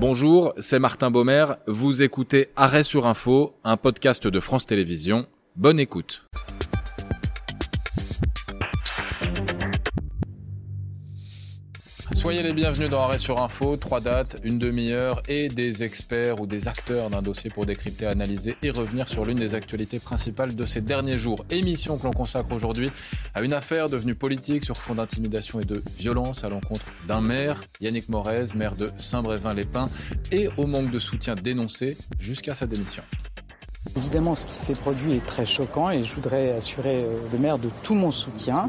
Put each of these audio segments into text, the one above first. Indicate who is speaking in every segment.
Speaker 1: Bonjour, c'est Martin Baumer. Vous écoutez Arrêt sur Info, un podcast de France Télévisions. Bonne écoute. Soyez les bienvenus dans Arrêt sur Info, trois dates, une demi-heure et des experts ou des acteurs d'un dossier pour décrypter, analyser et revenir sur l'une des actualités principales de ces derniers jours. Émission que l'on consacre aujourd'hui à une affaire devenue politique sur fond d'intimidation et de violence à l'encontre d'un maire, Yannick Morez, maire de Saint-Brévin-les-Pins, et au manque de soutien dénoncé jusqu'à sa démission.
Speaker 2: Évidemment, ce qui s'est produit est très choquant et je voudrais assurer euh, le maire de tout mon soutien.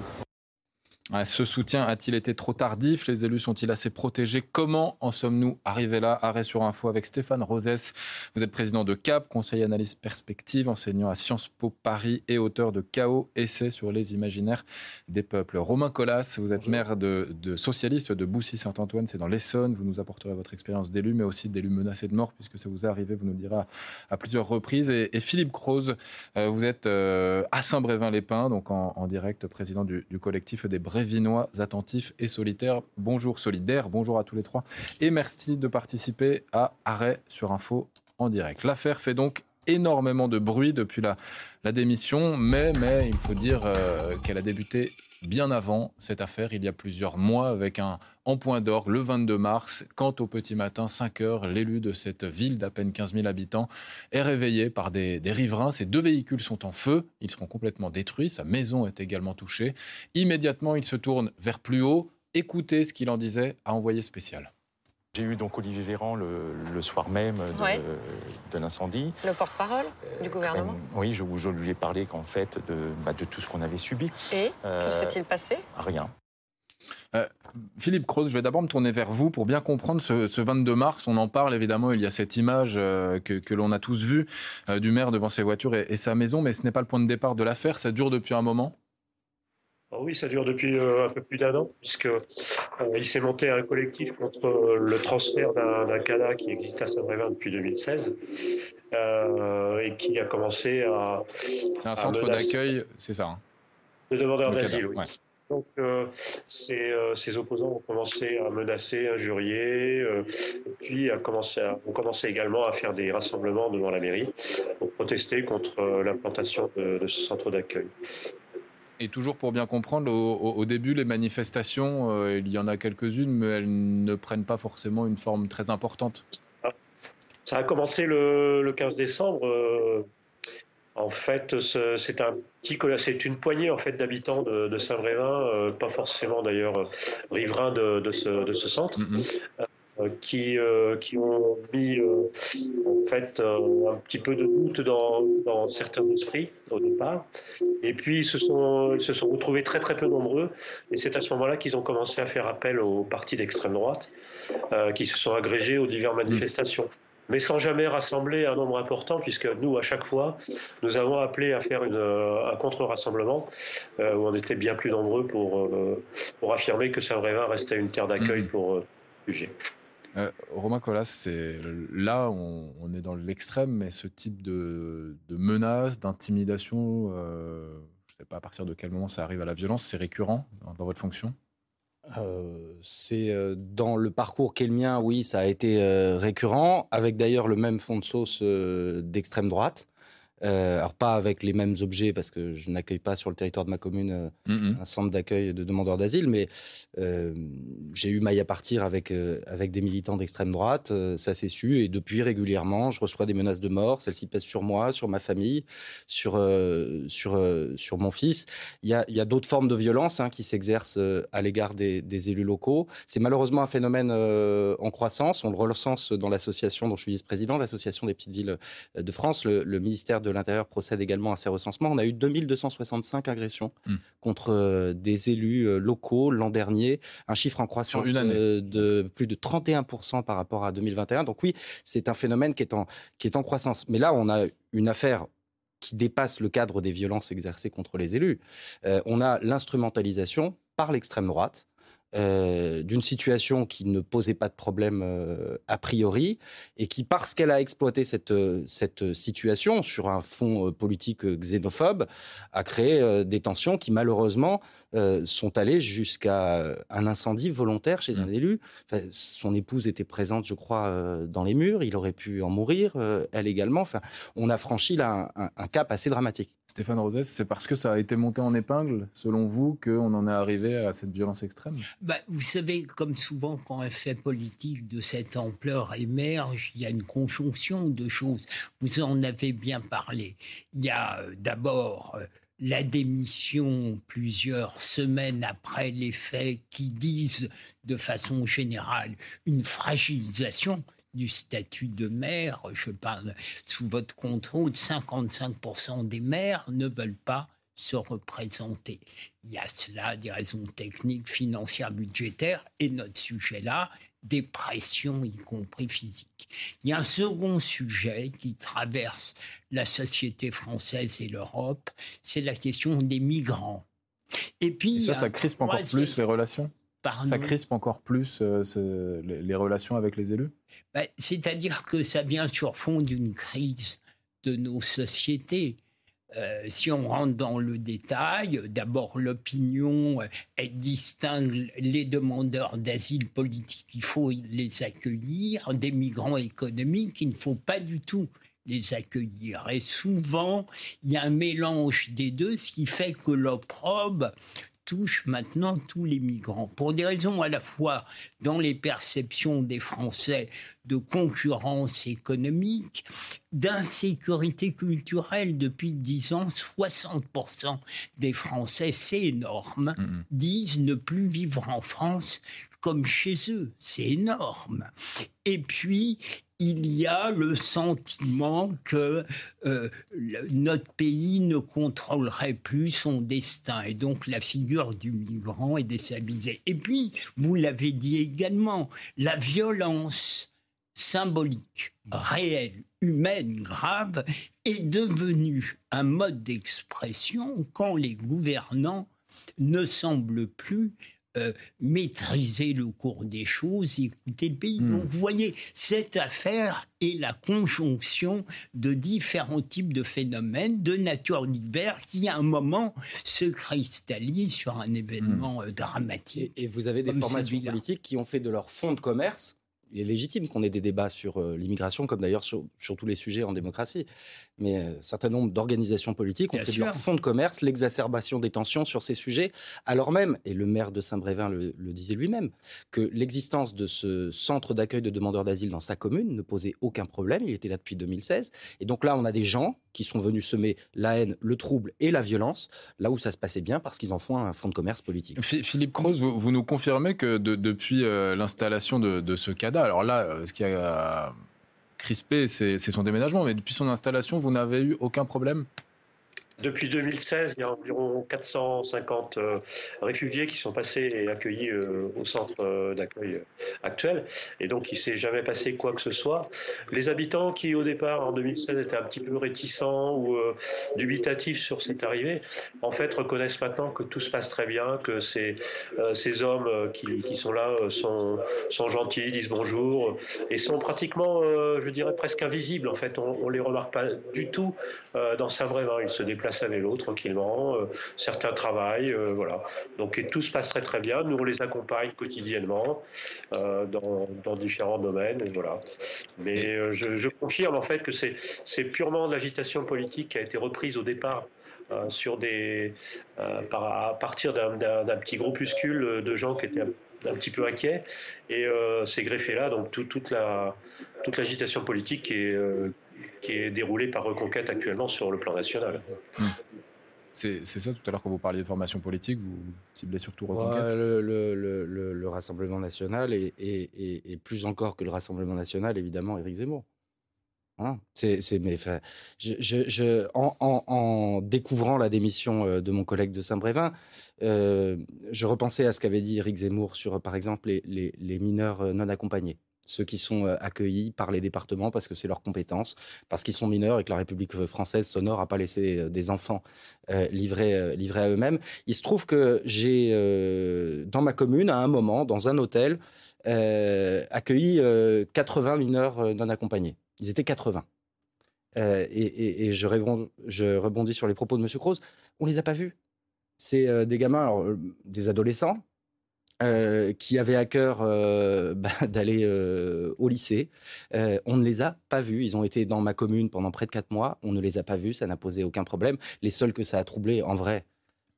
Speaker 1: Ce soutien a-t-il été trop tardif? Les élus sont-ils assez protégés? Comment en sommes-nous arrivés là? Arrêt sur info avec Stéphane Rosès. Vous êtes président de CAP, conseiller analyse perspective, enseignant à Sciences Po Paris et auteur de Chaos, essai sur les imaginaires des peuples. Romain Collas, vous êtes maire de, de socialiste de Boussy-Saint-Antoine, c'est dans l'Essonne. Vous nous apporterez votre expérience d'élu, mais aussi d'élu menacé de mort, puisque ça vous est arrivé, vous nous le direz à, plusieurs reprises. Et, Philippe Croze, euh, vous êtes euh, à Saint-Brévin-les-Pins, donc en, direct président du, du collectif des Brévinois attentifs et solitaires. Bonjour solidaire, bonjour à tous les trois et merci de participer à Arrêt sur Info en direct. L'affaire fait donc énormément de bruit depuis la, la démission, mais, mais il faut dire euh, qu'elle a débuté bien avant cette affaire, il y a plusieurs mois, avec un en point d'orgue le 22 mars, quand au petit matin, 5 heures, l'élu de cette ville d'à peine 15 000 habitants est réveillé par des, des riverains. Ses deux véhicules sont en feu, ils seront complètement détruits, sa maison est également touchée. Immédiatement, il se tourne vers plus haut. Écoutez ce qu'il en disait à envoyé spécial.
Speaker 3: J'ai eu donc Olivier Véran le, soir même de, l'incendie.
Speaker 4: Le porte-parole du euh, gouvernement
Speaker 3: Oui, je, je, lui ai parlé qu'en fait de, bah, de, tout ce qu'on avait subi.
Speaker 4: Et euh, que s'est-il passé?
Speaker 3: Rien.
Speaker 1: Euh, Philippe Croze, je vais d'abord me tourner vers vous pour bien comprendre ce, 22 mars. On en parle évidemment, il y a cette image que, l'on a tous vue du maire devant ses voitures et sa maison, mais ce n'est pas le point de départ de l'affaire, ça dure depuis un moment
Speaker 5: ah oui, ça dure depuis euh, un peu plus d'un an, puisque euh, il s'est monté un collectif contre euh, le transfert d'un CADA qui existe à Saint-Brévin depuis 2016 et qui a commencé à.
Speaker 1: C'est un centre d'accueil, c'est ça hein
Speaker 5: De demandeurs d'asile, oui. Donc, ces, opposants ont commencé à menacer, injurier, et puis a commencé ont commencé également à faire des rassemblements devant la mairie pour protester contre l'implantation de, de ce centre d'accueil.
Speaker 1: Et toujours pour bien comprendre, au, début, les manifestations, euh, il y en a quelques-unes, mais elles ne prennent pas forcément une forme très importante.
Speaker 5: Ça a commencé le, 15 décembre. Euh, en fait, c'est un petit, c'est une poignée en fait d'habitants de, Saint-Brévin, euh, pas forcément d'ailleurs riverains de, ce, centre, mm-hmm. Euh, qui, euh, qui ont mis euh, en fait un petit peu de doute dans, dans, certains esprits au départ. Et puis ils se sont, ils se sont retrouvés très très peu nombreux. Et c'est à ce moment-là qu'ils ont commencé à faire appel aux partis d'extrême droite qui se sont agrégés aux diverses manifestations mais sans jamais rassembler un nombre important, puisque nous, à chaque fois, nous avons appelé à faire une, un contre-rassemblement, où on était bien plus nombreux pour, pour affirmer que Saint-Brévin restait une terre d'accueil mmh. pour.
Speaker 1: Euh, Romain Collas, c'est là on, on, est dans l'extrême, mais ce type de, de menaces, d'intimidation, euh, je ne sais pas à partir de quel moment ça arrive à la violence, c'est récurrent dans, votre fonction?
Speaker 6: Euh, c'est dans le parcours qu'est le mien, oui, ça a été récurrent, avec d'ailleurs le même fond de sauce d'extrême droite. Euh, alors pas avec les mêmes objets parce que je n'accueille pas sur le territoire de ma commune euh, un centre d'accueil de demandeurs d'asile, mais euh, j'ai eu maille à partir avec, avec des militants d'extrême droite, ça s'est su, et depuis régulièrement je reçois des menaces de mort, celles-ci pèsent sur moi, sur ma famille, sur, sur, sur mon fils. Il y a, y a d'autres formes de violence hein, qui s'exercent à l'égard des, des, élus locaux. C'est malheureusement un phénomène en croissance, on le recense dans l'association dont je suis vice-président, l'association des petites villes de France, le, le ministère de de l'Intérieur procède également à ces recensements. On a eu 2265 agressions hmm. contre euh, des élus euh, locaux l'an dernier, un chiffre en croissance euh, de plus de 31% par rapport à 2021. Donc oui, c'est un phénomène qui est, en, qui est en croissance. Mais là, on a une affaire qui dépasse le cadre des violences exercées contre les élus. on a l'instrumentalisation par l'extrême droite euh, d'une situation qui ne posait pas de problème euh, a priori et qui, parce qu'elle a exploité cette, cette situation sur un fond politique xénophobe, a créé des tensions qui malheureusement sont allées jusqu'à un incendie volontaire chez un mmh. élu. son épouse était présente, je crois, dans les murs. Il aurait pu en mourir, elle également. Enfin, on a franchi là un cap assez dramatique.
Speaker 1: Stéphane Rosès, c'est parce que ça a été monté en épingle, selon vous, qu'on en est arrivé à cette violence extrême?
Speaker 7: Bah, Vous savez, comme souvent, quand un fait politique de cette ampleur émerge, il y a une conjonction de choses. Vous en avez bien parlé. Il y a euh, d'abord euh, la démission plusieurs semaines après les faits qui disent de façon générale une fragilisation du statut de maire, je parle sous votre contrôle, 55% des maires ne veulent pas se représenter. Il y a cela des raisons techniques, financières, budgétaires, et notre sujet là, des pressions, y compris physiques. Il y a un second sujet qui traverse la société française et l'Europe, c'est la question des migrants.
Speaker 1: Et puis ça, ça crispe encore plus les relations. Ça crispe encore plus euh, les relations avec les élus?
Speaker 7: Ben, c'est-à-dire que ça vient sur fond d'une crise de nos sociétés. Euh, si on rentre dans le détail, d'abord l'opinion, elle distingue les demandeurs d'asile politique, il faut les accueillir, des migrants économiques, il ne faut pas du tout les accueillir. Et souvent, il y a un mélange des deux, ce qui fait que l'opprobre touche maintenant tous les migrants, pour des raisons à la fois dans les perceptions des Français de concurrence économique, d'insécurité culturelle. Depuis dix ans, 60% des Français, c'est énorme, disent ne plus vivre en France comme chez eux. C'est énorme. Et puis, il y a le sentiment que euh, notre pays ne contrôlerait plus son destin et donc la figure du migrant est déstabilisée. Et puis, vous l'avez dit également, la violence symbolique, réelle, humaine, grave, est devenue un mode d'expression quand les gouvernants ne semblent plus euh, maîtriser le cours des choses, écouter le pays. Hmm. Donc vous voyez, cette affaire est la conjonction de différents types de phénomènes de nature diverse qui, à un moment, se cristallisent sur un événement hmm. euh, dramatique.
Speaker 6: Et, vous avez des formations politiques qui ont fait de leur fonds de commerce il est légitime qu'on ait des débats sur euh, l'immigration, comme d'ailleurs sur, tous les sujets en démocratie. Mais euh, un certain nombre d'organisations politiques ont fait de leur fonds de commerce l'exacerbation des tensions sur ces sujets, alors même, et le maire de Saint-Brévin le, disait lui-même, que l'existence de ce centre d'accueil de demandeurs d'asile dans sa commune ne posait aucun problème. Il était là depuis 2016. Et donc là, on a des gens qui sont venus semer la haine, le trouble et la violence, là où ça se passait bien, parce qu'ils en font un fonds de commerce politique.
Speaker 1: Philippe Croze, vous, nous confirmez que depuis euh, l'installation de, de ce Alors là, euh, ce qui a crispé, c'est son déménagement, mais depuis son installation, vous n'avez eu aucun problème?
Speaker 5: Depuis 2016, il y a environ 450 euh, réfugiés qui sont passés et accueillis euh, au centre euh, d'accueil actuel. Et donc, il ne s'est jamais passé quoi que ce soit. Les habitants qui, au départ, en 2016, étaient un petit peu réticents ou dubitatifs sur cette arrivée, en fait, reconnaissent maintenant que tout se passe très bien, que ces, hommes qui, sont là sont, sont gentils, disent bonjour et sont pratiquement, je dirais, presque invisibles. En fait, on ne les remarque pas du tout dans Saint-Brévin. Ils se déplacent à vélo tranquillement. Euh, certains travaillent, euh, voilà. Donc tout se passe très très bien. Nous on les accompagne quotidiennement euh, dans, différents domaines, voilà. Mais je, confirme en fait que c'est purement de l'agitation politique qui a été reprise au départ. sur des, à partir d'un petit groupuscule de gens qui étaient un, petit peu inquiets et c'est greffé là donc toute la toute l'agitation politique qui est qui est déroulé par Reconquête actuellement sur le plan national.
Speaker 1: C'est ça tout à l'heure quand vous parliez de formation politique, vous ciblez surtout Reconquête?
Speaker 6: le, Rassemblement national et, plus encore que le Rassemblement national, évidemment, Éric Zemmour. Hein? C'est, mais, je, en, découvrant la démission euh, de mon collègue de Saint-Brévin, euh, je repensais à ce qu'avait dit Éric Zemmour sur, par exemple, les mineurs euh, non accompagnés ceux qui sont accueillis par les départements parce que c'est leur compétence, parce qu'ils sont mineurs et que la République française sonore n'a pas laissé des enfants livrés, à eux-mêmes. Il se trouve que j'ai, dans ma commune, à un moment, dans un hôtel, accueilli 80 mineurs non accompagnés. Ils étaient 80. et, je, rebondis, sur les propos de M. Croze. On ne les a pas vus. C'est des gamins, des adolescents, euh, qui avaient à cœur euh, bah, d'aller euh, au lycée. on ne les a pas vus. Ils ont été dans ma commune pendant près de quatre mois. On ne les a pas vus. Ça n'a posé aucun problème. Les seuls que ça a troublé, en vrai,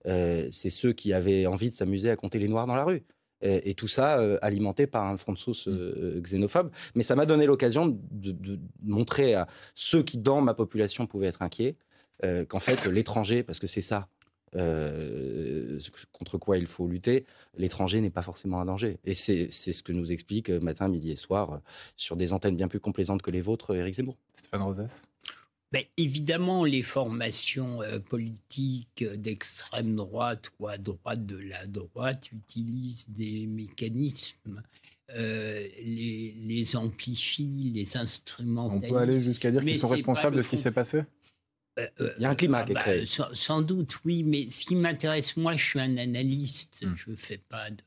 Speaker 6: c'est ceux qui avaient envie de s'amuser à compter les noirs dans la rue. Et, tout ça alimenté par un front de sauce mmh. xénophobe. Mais ça m'a donné l'occasion de, de, montrer à ceux qui, dans ma population, pouvaient être inquiets, qu'en fait, l'étranger, parce que c'est ça, euh, contre quoi il faut lutter, l'étranger n'est pas forcément un danger. Et c'est ce que nous explique euh, matin, midi et soir, euh, sur des antennes bien plus complaisantes que les vôtres, Éric Zemmour.
Speaker 1: Stéphane Rosès?
Speaker 7: Ben, évidemment, les formations politiques d'extrême droite ou à droite de la droite utilisent des mécanismes les, les, amplifient, les instrumentalisent.
Speaker 1: On peut aller jusqu'à dire qu'ils sont responsables de ce qui s'est passé?
Speaker 6: Il y a un climat qui est bah, créé.
Speaker 7: sans, doute, oui, mais ce qui m'intéresse, moi, je suis un analyste. Hmm. Je fais pas de.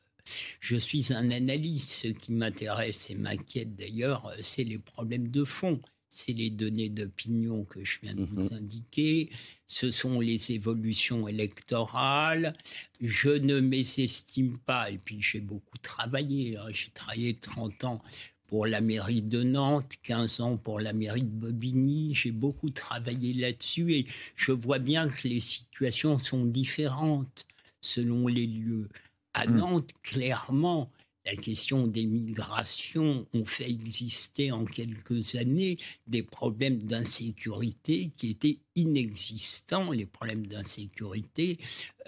Speaker 7: Je suis un analyste. Ce qui m'intéresse et m'inquiète d'ailleurs, euh, c'est les problèmes de fond. C'est les données d'opinion que je viens de vous mhm. indiquer. Ce sont les évolutions électorales. Je ne mésestime pas, et puis j'ai beaucoup travaillé. Hein. J'ai travaillé 30 ans pour la mairie de Nantes, 15 ans pour la mairie de Bobigny. J'ai beaucoup travaillé là-dessus et je vois bien que les situations sont différentes selon les lieux. À hmm. Nantes, clairement, la question des migrations ont fait exister en quelques années des problèmes d'insécurité qui étaient inexistants, les problèmes d'insécurité,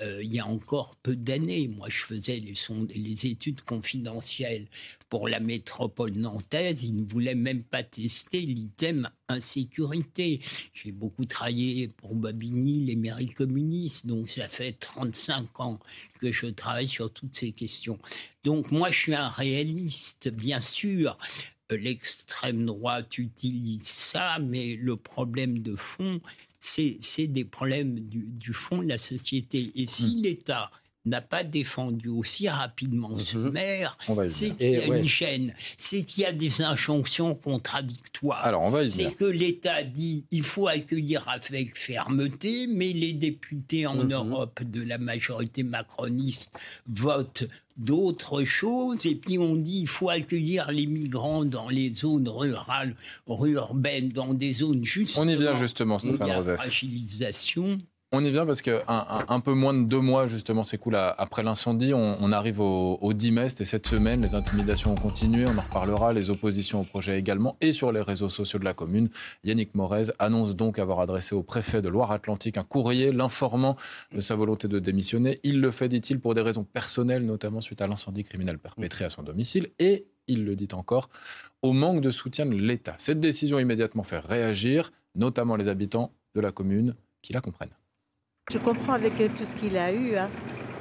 Speaker 7: euh, il y a encore peu d'années. Moi, je faisais les, les études confidentielles pour la métropole nantaise, ils ne voulaient même pas tester l'item insécurité. J'ai beaucoup travaillé pour Babigny, les mairies communistes, donc ça fait 35 ans que je travaille sur toutes ces questions. Donc moi, je suis un réaliste, bien sûr. Euh, l'extrême droite utilise ça, mais le problème de fond, c'est des problèmes du, fond de la société. Et si mmh. l'État n'a pas défendu aussi rapidement ce mhm. maire, c'est qu'il y a une chaîne, c'est qu'il y a des injonctions contradictoires.
Speaker 1: Alors, on va
Speaker 7: C'est que l'État dit il faut accueillir avec fermeté, mais les députés en mhm. Europe de la majorité macroniste votent d'autres choses, et puis on dit il faut accueillir les migrants dans les zones rurales, urbaines, dans des zones justement.
Speaker 1: On y vient justement, Stéphane
Speaker 7: fragilisation.
Speaker 1: On y vient parce qu'un un, peu moins de deux mois, justement, c'est après l'incendie, on, arrive au, au 10 mai, et cette semaine, les intimidations ont continué, on en reparlera, les oppositions au projet également, et sur les réseaux sociaux de la commune. Yannick Morez annonce donc avoir adressé au préfet de Loire-Atlantique un courrier l'informant de sa volonté de démissionner. Il le fait, dit-il, pour des raisons personnelles, notamment suite à l'incendie criminel perpétré à son domicile, et il le dit encore, au manque de soutien de l'État. Cette décision immédiatement fait réagir, notamment les habitants de la commune qui la comprennent.
Speaker 8: Je comprends avec tout ce qu'il a eu. Hein.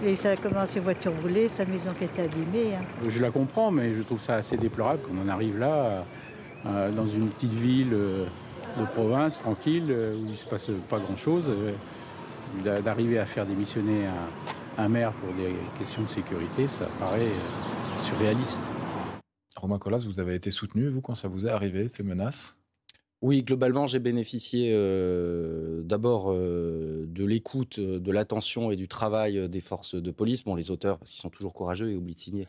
Speaker 8: Et ça a commencé voiture brûlée, sa maison qui était abîmée. Hein.
Speaker 9: Je la comprends, mais je trouve ça assez déplorable qu'on en arrive là, euh, dans une petite ville euh, de province, tranquille, euh, où il ne se passe pas grand-chose, d'arriver à faire démissionner un, un, maire pour des questions de sécurité, ça paraît surréaliste.
Speaker 1: Romain Collas, vous avez été soutenu, vous, quand ça vous est arrivé, ces menaces?
Speaker 6: Oui, globalement, j'ai bénéficié euh, d'abord euh, de l'écoute, euh, de l'attention et du travail des forces de police. Bon, les auteurs, parce qu'ils sont toujours courageux et oublient de signer,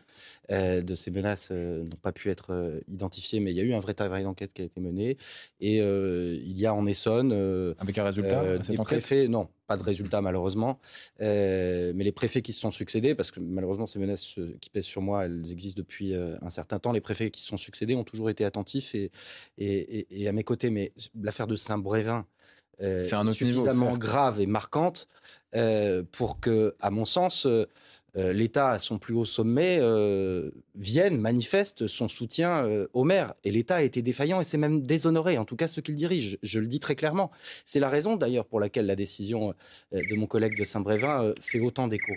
Speaker 6: de ces menaces n'ont pas pu être identifiés, mais il y a eu un vrai travail d'enquête qui a été mené. Et il y a en Essonne.
Speaker 1: Avec un résultat
Speaker 6: Des préfets, non, pas de résultat malheureusement. Euh, mais les préfets qui se sont succédés, parce que malheureusement ces menaces qui pèsent sur moi, elles existent depuis euh, un certain temps, les préfets qui se sont succédés ont toujours été attentifs et, et, à mes côtés. Mais l'affaire de Saint-Brévin, euh, c'est suffisamment grave et marquante pour que, à mon sens, euh, l'État à son plus haut sommet euh, vienne, manifeste son soutien euh, au maire. Et l'État a été défaillant et s'est même déshonoré, en tout cas ceux qu'il dirige. Je, le dis très clairement. C'est la raison d'ailleurs pour laquelle la décision de mon collègue de Saint-Brévin fait autant d'écho.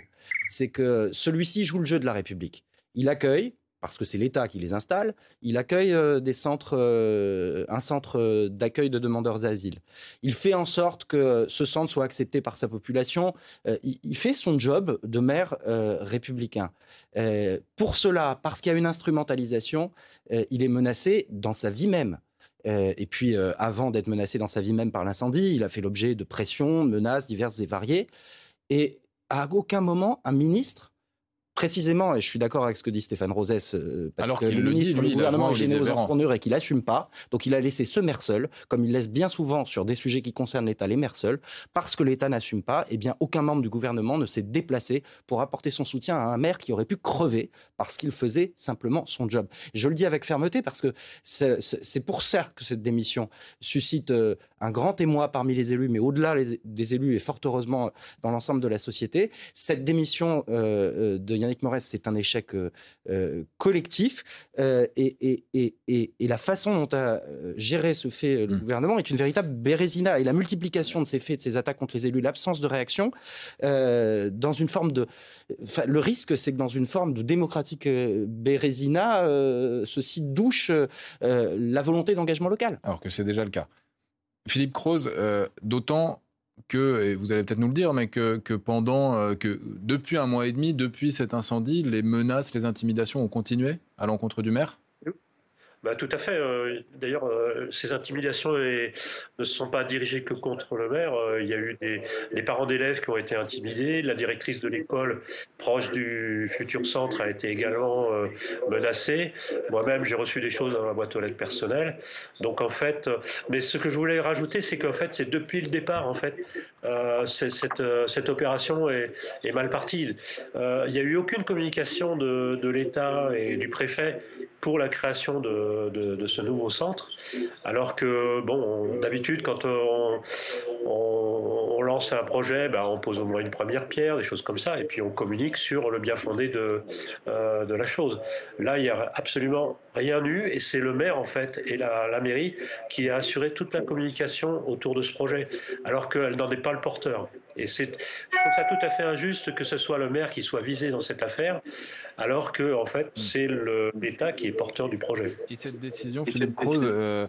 Speaker 6: C'est que celui-ci joue le jeu de la République. Il accueille, parce que c'est l'État qui les installe, il accueille euh, des centres, euh, un centre d'accueil de demandeurs d'asile. Il fait en sorte que ce centre soit accepté par sa population. il, fait son job de maire républicain. pour cela, parce qu'il y a une instrumentalisation, il est menacé dans sa vie même. et puis, avant d'être menacé dans sa vie même par l'incendie, il a fait l'objet de pressions, menaces diverses et variées. Et à aucun moment, un ministre précisément, et je suis d'accord avec ce que dit Stéphane Rosès, euh, parce que le, ministre, le gouvernement est gêné aux enfants et qu'il n'assume pas. Donc il a laissé ce maire seul, comme il laisse bien souvent sur des sujets qui concernent l'État les maires seuls, parce que l'État n'assume pas, et eh bien aucun membre du gouvernement ne s'est déplacé pour apporter son soutien à un maire qui aurait pu crever parce qu'il faisait simplement son job. Je le dis avec fermeté parce que c'est pour ça que cette démission suscite euh, un grand émoi parmi les élus, mais au-delà des élus et fort heureusement dans l'ensemble de la société. Cette démission euh, de Yannick Morez, c'est un échec euh, euh, collectif. Euh, et, la façon dont a géré ce fait le mmh. gouvernement est une véritable bérésina. Et la multiplication de ces faits, de ces attaques contre les élus, l'absence de réaction, dans une forme de. le risque, c'est que dans une forme de démocratique bérésina, ceci douche la volonté d'engagement local.
Speaker 1: Alors que c'est déjà le cas. Philippe Croze, d'autant que, et vous allez peut-être nous le dire, mais que, que pendant, euh, que depuis un mois et demi, depuis cet incendie, les menaces, les intimidations ont continué à l'encontre du maire?
Speaker 5: Bah, tout à fait. Euh, d'ailleurs, euh, ces intimidations ne se sont pas dirigées que contre le maire. Euh, il y a eu des, parents d'élèves qui ont été intimidés. La directrice de l'école proche du futur centre a été également menacée. Moi-même, j'ai reçu des choses dans ma boîte aux lettres personnelle. Donc, en fait, mais ce que je voulais rajouter, c'est qu'en fait, c'est depuis le départ, en fait, cette, cette, opération est, mal partie. il n'y a eu aucune communication de, l'État et du préfet pour la création de, ce nouveau centre, alors que, bon, d'habitude, quand on, lance un projet, ben, on pose au moins une première pierre, des choses comme ça, et puis on communique sur le bien fondé de, euh, la chose. Là, il n'y a absolument rien eu, et c'est le maire, en fait, et la, mairie qui a assuré toute la communication autour de ce projet, alors qu'elle n'en est pas le porteur. Et je trouve ça tout à fait injuste que ce soit le maire qui soit visé dans cette affaire, alors que en fait c'est l'État qui est porteur du projet.
Speaker 1: Et cette décision, Philippe Croze, euh,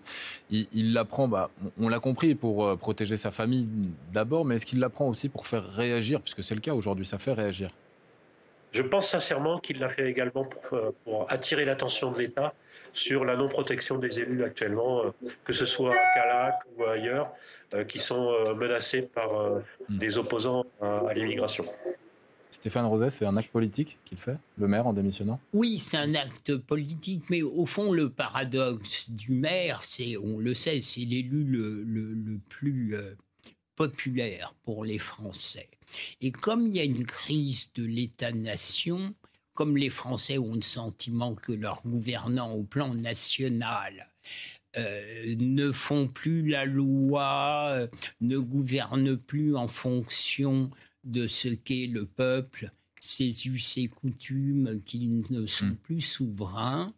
Speaker 1: il, la prend, bah, on l'a compris, pour euh, protéger sa famille d'abord, mais est-ce qu'il la prend aussi pour faire réagir, puisque c'est le cas aujourd'hui, ça fait réagir?
Speaker 5: Je pense sincèrement qu'il l'a fait également pour, euh, pour attirer l'attention de l'État sur la non-protection des élus actuellement, que ce soit à Calac ou ailleurs, qui sont menacés par hmm. des opposants à l'immigration.
Speaker 1: Stéphane Roset, c'est un acte politique qu'il fait, le maire, en démissionnant?
Speaker 7: Oui, c'est un acte politique, mais au fond, le paradoxe du maire, c'est, on le sait, c'est l'élu le, plus euh, populaire pour les Français. Et comme il y a une crise de l'État-nation, comme les Français ont le sentiment que leurs gouvernants au plan national euh, ne font plus la loi, euh, ne gouvernent plus en fonction de ce qu'est le peuple, ses us et coutumes, qu'ils ne sont hmm. plus souverains.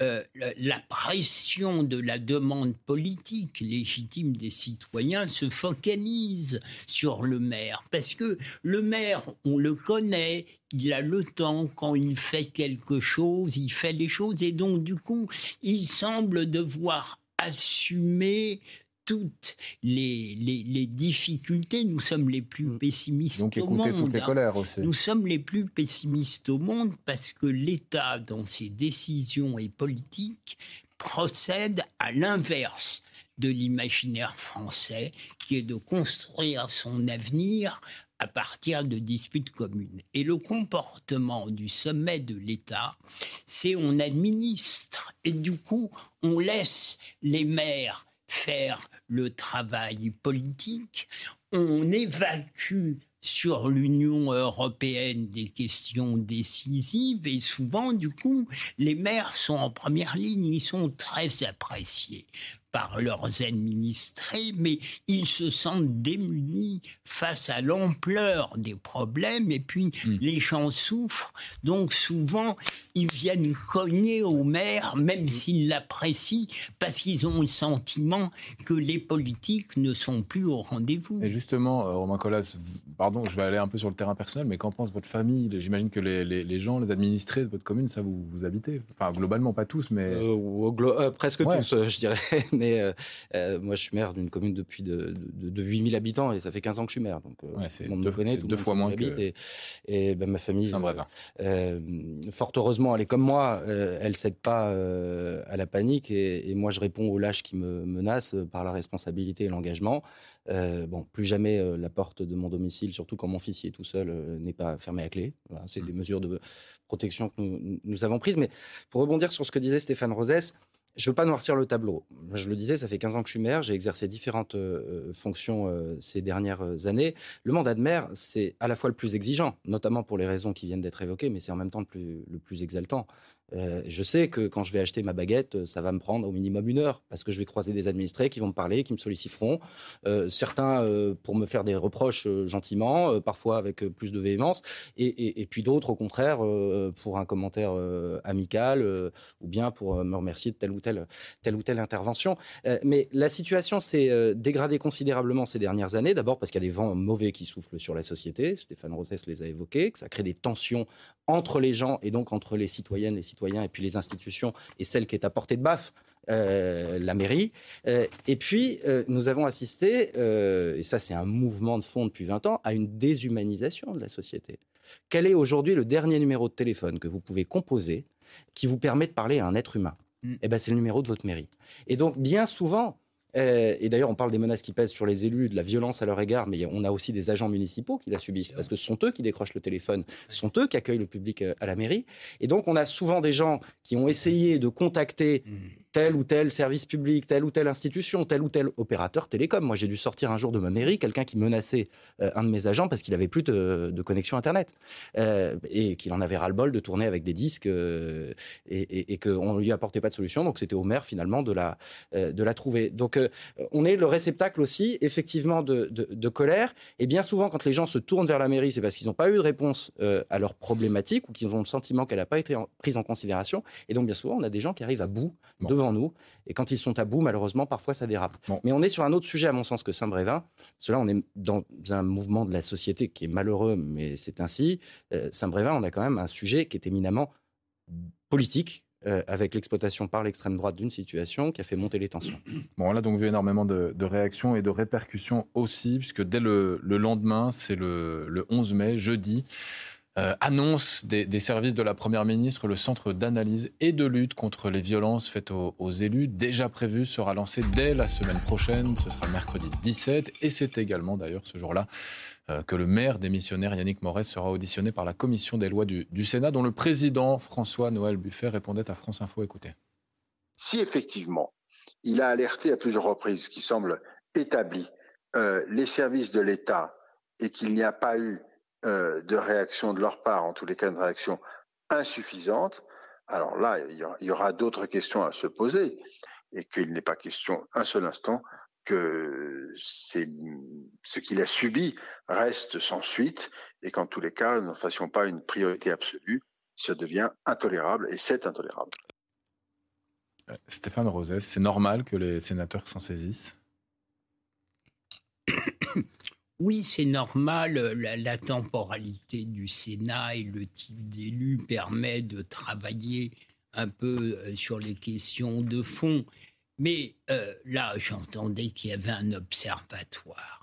Speaker 7: Euh, la pression de la demande politique légitime des citoyens se focalise sur le maire, parce que le maire, on le connaît, il a le temps, quand il fait quelque chose, il fait les choses, et donc du coup, il semble devoir assumer toutes les, les, difficultés, nous sommes les plus mm. pessimistes
Speaker 1: Donc,
Speaker 7: au monde.
Speaker 1: Toutes les colères aussi.
Speaker 7: Nous sommes les plus pessimistes au monde parce que l'État, dans ses décisions et politiques, procède à l'inverse de l'imaginaire français, qui est de construire son avenir à partir de disputes communes. Et le comportement du sommet de l'État, c'est on administre et du coup on laisse les maires faire le travail politique, on évacue sur l'Union européenne des questions décisives et souvent, du coup, les maires sont en première ligne, ils sont très appréciés par leurs administrés, mais ils se sentent démunis face à l'ampleur des problèmes et puis hmm. les gens souffrent. Donc souvent, ils viennent cogner au maire, même hmm. s'ils l'apprécient, parce qu'ils ont le sentiment que les politiques ne sont plus au rendez-vous.
Speaker 1: Et justement, euh, Romain Collas, pardon, je vais aller un peu sur le terrain personnel, mais qu'en pense votre famille? J'imagine que les, gens, les administrés de votre commune, ça vous, vous habitez? Enfin, globalement, pas tous, mais...
Speaker 6: Euh, euh, presque tous, je dirais. mais moi, je suis maire d'une commune depuis de, de, 8000 habitants et ça fait 15 ans que je suis maire. Donc,
Speaker 1: c'est deux, connaît, deux fois moins que...
Speaker 6: Et, et ben, ma famille, fort heureusement, elle est comme moi, elle ne cède pas à la panique et, et, moi, je réponds aux lâches qui me menacent par la responsabilité et l'engagement. Euh, bon, plus jamais euh, la porte de mon domicile, surtout quand mon fils y est tout seul, euh, n'est pas fermée à clé. c'est mmh. des mesures de protection que nous, avons prises. Mais pour rebondir sur ce que disait Stéphane Rosès, je veux pas noircir le tableau. Je le disais, ça fait 15 ans que je suis maire, j'ai exercé différentes fonctions ces dernières années. Le mandat de maire, c'est à la fois le plus exigeant, notamment pour les raisons qui viennent d'être évoquées, mais c'est en même temps le plus exaltant. Euh, je sais que quand je vais acheter ma baguette, euh, ça va me prendre au minimum une heure parce que je vais croiser des administrés qui vont me parler, qui me solliciteront. Euh, certains pour me faire des reproches gentiment, parfois avec plus de véhémence, et, puis d'autres au contraire pour un commentaire amical ou bien pour me remercier de telle ou telle, telle, ou telle intervention. mais la situation s'est dégradée considérablement ces dernières années. D'abord parce qu'il y a des vents mauvais qui soufflent sur la société. Stéphane Rosès les a évoqués, que ça crée des tensions entre les gens et donc entre les citoyennes, les citoyens et puis les institutions et celle qui est à portée de baffe, euh, la mairie. Euh, et puis, euh, nous avons assisté, et ça c'est un mouvement de fond depuis 20 ans, à une déshumanisation de la société. Quel est aujourd'hui le dernier numéro de téléphone que vous pouvez composer qui vous permet de parler à un être humain? Mm. Eh ben, c'est le numéro de votre mairie. Et donc, bien souvent, et d'ailleurs, on parle des menaces qui pèsent sur les élus, de la violence à leur égard, mais on a aussi des agents municipaux qui la subissent, parce que ce sont eux qui décrochent le téléphone, ce sont eux qui accueillent le public à la mairie. Et donc, on a souvent des gens qui ont essayé de contacter tel ou tel service public, telle ou telle institution, tel ou tel opérateur télécom. Moi, j'ai dû sortir un jour de ma mairie quelqu'un qui menaçait euh, un de mes agents parce qu'il avait plus de, connexion Internet euh, et qu'il en avait ras-le-bol de tourner avec des disques euh, et, et, qu'on ne lui apportait pas de solution. Donc, c'était au maire, finalement, de la, de la trouver. Donc, on est le réceptacle aussi, effectivement, de, de, colère. Et bien souvent, quand les gens se tournent vers la mairie, c'est parce qu'ils n'ont pas eu de réponse à leurs problématiques ou qu'ils ont le sentiment qu'elle n'a pas été prise en considération. Et donc, bien souvent, on a des gens qui arrivent à bout devant nous. Et quand ils sont à bout, malheureusement, parfois ça dérape. Mais on est sur un autre sujet, à mon sens, que Saint-Brévin. Cela, on est dans un mouvement de la société qui est malheureux, mais c'est ainsi. Euh, Saint-Brévin, on a quand même un sujet qui est éminemment politique, euh, avec l'exploitation par l'extrême droite d'une situation qui a fait monter les tensions.
Speaker 1: Bon, on a donc vu énormément de, réactions et de répercussions aussi, puisque dès le, lendemain, c'est le, le, 11 mai, jeudi, euh, annonce des, services de la Première ministre, le centre d'analyse et de lutte contre les violences faites aux, élus, déjà prévu, sera lancé dès la semaine prochaine. Ce sera mercredi 17. Et c'est également d'ailleurs ce jour-là que le maire démissionnaire Yannick Morez sera auditionné par la commission des lois du, Sénat, dont le président François-Noël Buffet répondait à France Info. Écoutez.
Speaker 10: Si effectivement, il a alerté à plusieurs reprises, qui semble établi, euh, les services de l'État et qu'il n'y a pas eu euh, de réaction de leur part, en tous les cas une réaction insuffisante, alors là, il y aura d'autres questions à se poser et qu'il n'est pas question un seul instant que ce qu'il a subi reste sans suite et qu'en tous les cas, nous ne fassions pas une priorité absolue. Ça devient intolérable et c'est intolérable.
Speaker 1: Euh, Stéphane Rosès, c'est normal que les sénateurs s'en saisissent?
Speaker 7: Oui, c'est normal. La, temporalité du Sénat et le type d'élu permet de travailler un peu euh, sur les questions de fond. Mais euh, là, j'entendais qu'il y avait un observatoire.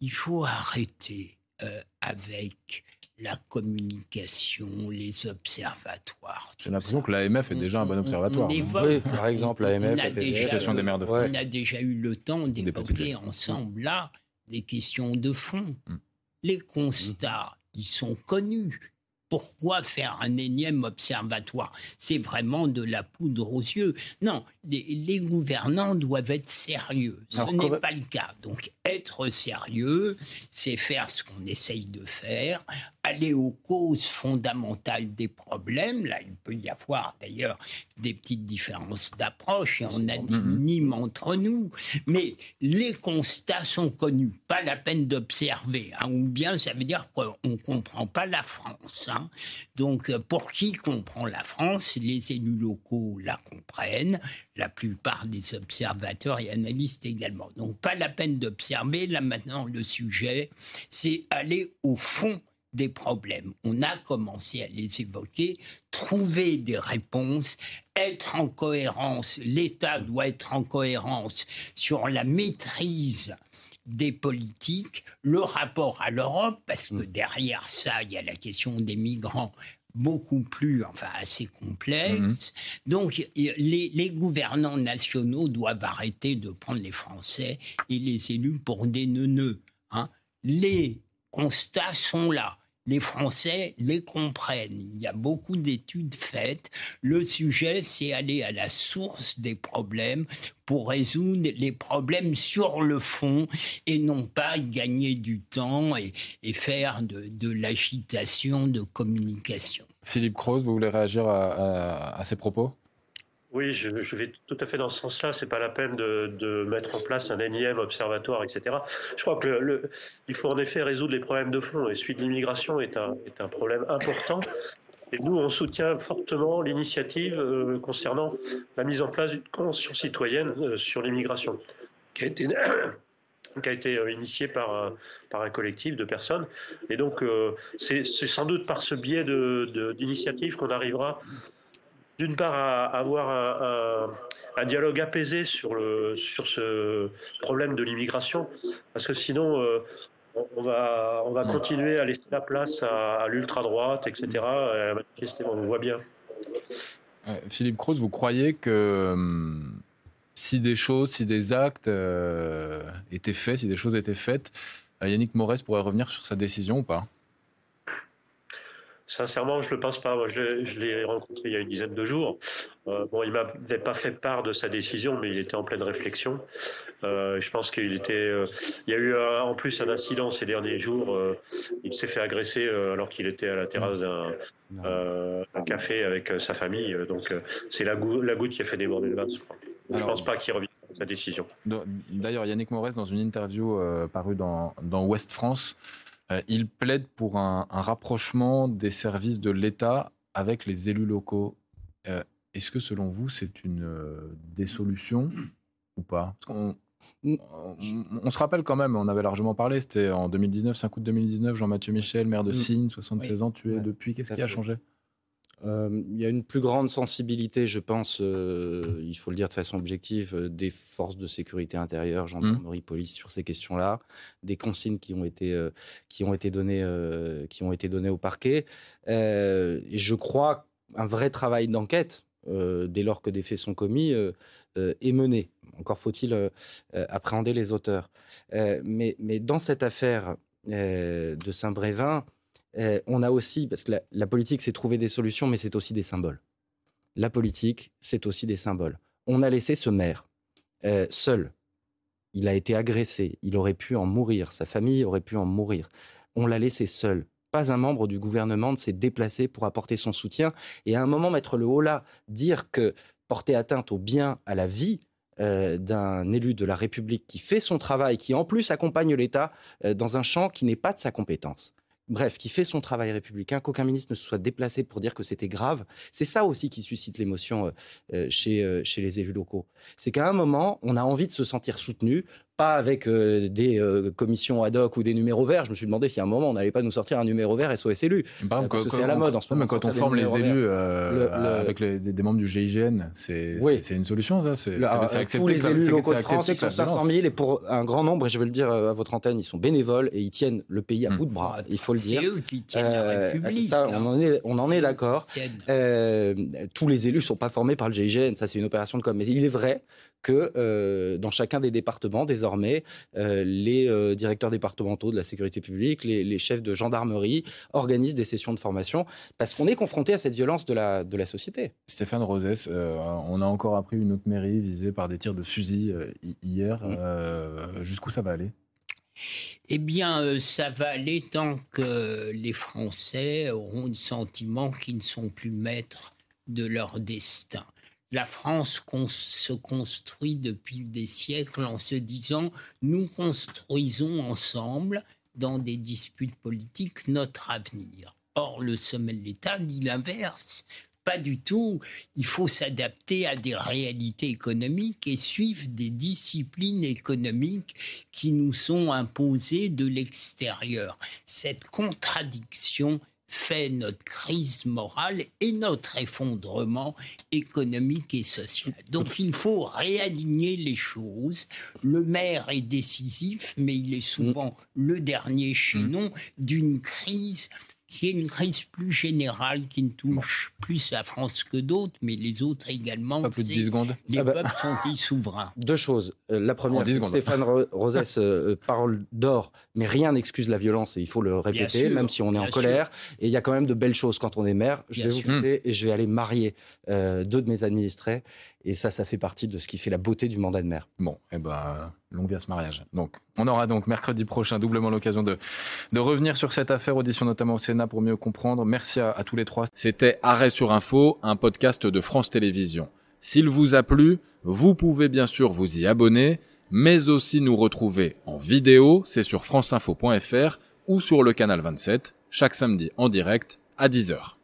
Speaker 7: Il faut arrêter euh, avec la communication, les observatoires.
Speaker 1: J'ai l'impression que l'AMF est déjà un bon observatoire.
Speaker 6: oui, par exemple, l'AMF,
Speaker 7: l'association des maires de France. On a déjà eu le temps d'évoquer ensemble là des questions de fond. Mm. Les constats, ils sont connus. Pourquoi faire un énième observatoire? C'est vraiment de la poudre aux yeux. Non, les, gouvernants doivent être sérieux. Ce n'est pas le cas. Donc être sérieux, c'est faire ce qu'on essaye de faire, aller aux causes fondamentales des problèmes. Là, il peut y avoir d'ailleurs des petites différences d'approche et on a des mimes entre nous. Mais les constats sont connus, pas la peine d'observer. Hein, ou bien ça veut dire qu'on ne comprend pas la France. Hein. Donc pour qui comprend la France Les élus locaux la comprennent, la plupart des observateurs et analystes également. Donc pas la peine d'observer. Là maintenant le sujet, c'est aller au fond des problèmes. On a commencé à les évoquer, trouver des réponses, être en cohérence. L'État doit être en cohérence sur la maîtrise des politiques, le rapport à l'Europe, parce que mm. derrière ça, il y a la question des migrants beaucoup plus, enfin assez complexe. Mm-hmm. Donc les, les, gouvernants nationaux doivent arrêter de prendre les Français et les élus pour des neuneux. Hein. Les constats sont là les Français les comprennent. Il y a beaucoup d'études faites. Le sujet, c'est aller à la source des problèmes pour résoudre les problèmes sur le fond et non pas gagner du temps et, faire de, l'agitation de communication.
Speaker 1: Philippe Croze, vous voulez réagir à ces propos?
Speaker 5: Oui, je, vais tout à fait dans ce sens-là. C'est pas la peine de, mettre en place un énième observatoire, etc. Je crois que faut en effet résoudre les problèmes de fond. Et celui de l'immigration est un, est un problème important. Et nous, on soutient fortement l'initiative euh, concernant la mise en place d'une convention citoyenne euh, sur l'immigration, qui a été qui a été euh, initiée par, par un collectif de personnes. Et donc, c'est sans doute par ce biais d'initiative de, qu'on arrivera d'une part, à avoir un, dialogue apaisé sur, le, sur ce problème de l'immigration, parce que sinon, euh, on va, on va continuer à laisser la place à, l'ultra-droite, etc., on le voit bien.
Speaker 1: Philippe Croze, vous croyez que hum, si des choses, si des actes euh, étaient faits, si des choses étaient faites, euh, Yannick Morès pourrait revenir sur sa décision ou pas?
Speaker 5: Sincèrement, je ne le pense pas. Moi, je, l'ai rencontré il y a une dizaine de jours. Euh, bon, il m'avait pas fait part de sa décision, mais il était en pleine réflexion. Euh, je pense qu'il était. Euh, il y a eu en plus un incident ces derniers jours. il s'est fait agresser alors qu'il était à la terrasse d'un café avec sa famille. Donc, c'est la, la, goutte qui a fait déborder le vase. Je ne pense pas qu'il revienne sa décision.
Speaker 1: D'ailleurs, Yannick Morès, dans une interview parue dans, dans Ouest France, euh, il plaide pour un, rapprochement des services de l'État avec les élus locaux. Euh, est-ce que selon vous, c'est une euh, des solutions ou pas? On, se rappelle quand même, on avait largement parlé, c'était en 2019, 5 août 2019, Jean-Mathieu Michel, maire de mm. Signes, 76 ans, tué depuis. Qu'est-ce qui a changé?
Speaker 6: Euh, il y a une plus grande sensibilité, je pense, euh, il faut le dire de façon objective, euh, des forces de sécurité intérieure, gendarmerie, mmh. police sur ces questions-là, des consignes qui ont été, qui ont été, données, qui ont été données au parquet. et je crois un vrai travail d'enquête, dès lors que des faits sont commis, est mené. Encore faut-il appréhender les auteurs. mais, mais dans cette affaire de Saint-Brévin, euh, on a aussi, parce que la, politique, c'est trouver des solutions, mais c'est aussi des symboles. La politique, c'est aussi des symboles. On a laissé ce maire euh, seul. Il a été agressé. Il aurait pu en mourir. Sa famille aurait pu en mourir. On l'a laissé seul. Pas un membre du gouvernement ne s'est déplacé pour apporter son soutien. Et à un moment, mettre le haut là, dire que porter atteinte au bien, à la vie, euh, d'un élu de la République qui fait son travail, qui en plus accompagne l'État dans un champ qui n'est pas de sa compétence bref, qui fait son travail républicain, qu'aucun ministre ne se soit déplacé pour dire que c'était grave, c'est ça aussi qui suscite l'émotion euh, euh, chez, euh, chez les élus locaux. C'est qu'à un moment, on a envie de se sentir soutenu, pas avec euh, des euh, commissions ad hoc ou des numéros verts. Je me suis demandé si à un moment on n'allait pas nous sortir un numéro vert SOS élu.
Speaker 1: parce que c'est à la mode en ce moment. Mais quand on forme les élus euh, avec des, membres du GIGN, c'est une solution ça. C'est
Speaker 6: tous les élus locaux de France, ils sont 500 000 et pour un grand nombre, et je veux le dire à votre antenne, ils sont bénévoles et ils tiennent le pays à hmm. bout de bras. Il faut le dire.
Speaker 7: C'est eux qui tiennent la République. Ça,
Speaker 6: on en est, on en est d'accord. tous les élus sont pas formés par le GIGN. Ça, c'est une opération de com. Mais il est vrai que euh, dans chacun des départements, désormais, euh, les euh, directeurs départementaux de la sécurité publique, les, chefs de gendarmerie organisent des sessions de formation parce qu'on est confronté à cette violence de la, de la société.
Speaker 1: Stéphane Rosès, on a encore appris une autre mairie visée par des tirs de fusil hier. Mmh. Jusqu'où ça va aller?
Speaker 7: Eh bien, ça va aller tant que les Français auront le sentiment qu'ils ne sont plus maîtres de leur destin la France se construit depuis des siècles en se disant nous construisons ensemble dans des disputes politiques notre avenir. Or, le sommet de l'État dit l'inverse. Pas du tout. Il faut s'adapter à des réalités économiques et suivre des disciplines économiques qui nous sont imposées de l'extérieur. Cette contradiction fait notre crise morale et notre effondrement économique et social. Donc il faut réaligner les choses. Le maire est décisif, mais il est souvent le dernier chaînon d'une crise qui est une crise plus générale qui ne touche plus la France que d'autres, mais les autres également.
Speaker 1: Pas plus de 10 secondes.
Speaker 7: Les ah bah. peuples sont-ils souverains
Speaker 6: Deux choses. Euh, la première, c'est Stéphane Rosès euh, euh, parle d'or, mais rien n'excuse la violence et il faut le répéter, même si on est en colère. Et il y a quand même de belles choses quand on est maire. Je vais vous quitter et je vais aller marier deux de mes administrés. Et ça, ça fait partie de ce qui fait la beauté du mandat de maire.
Speaker 1: Bon, eh ben, longue vie à ce mariage. Donc, on aura donc mercredi prochain doublement l'occasion de, revenir sur cette affaire, audition notamment au Sénat pour mieux comprendre. Merci à, à tous les trois. C'était Arrêt sur Info, un podcast de France Télévisions. S'il vous a plu, vous pouvez bien sûr vous y abonner, mais aussi nous retrouver en vidéo, c'est sur franceinfo.fr ou sur le canal 27, chaque samedi en direct à 10h.